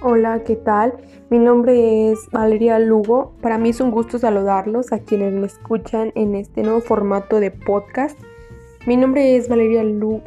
Hola, ¿qué tal? Mi nombre es Valeria Lugo. Para mí es un gusto saludarlos a quienes me escuchan en este nuevo formato de podcast. Mi nombre es Valeria Lugo.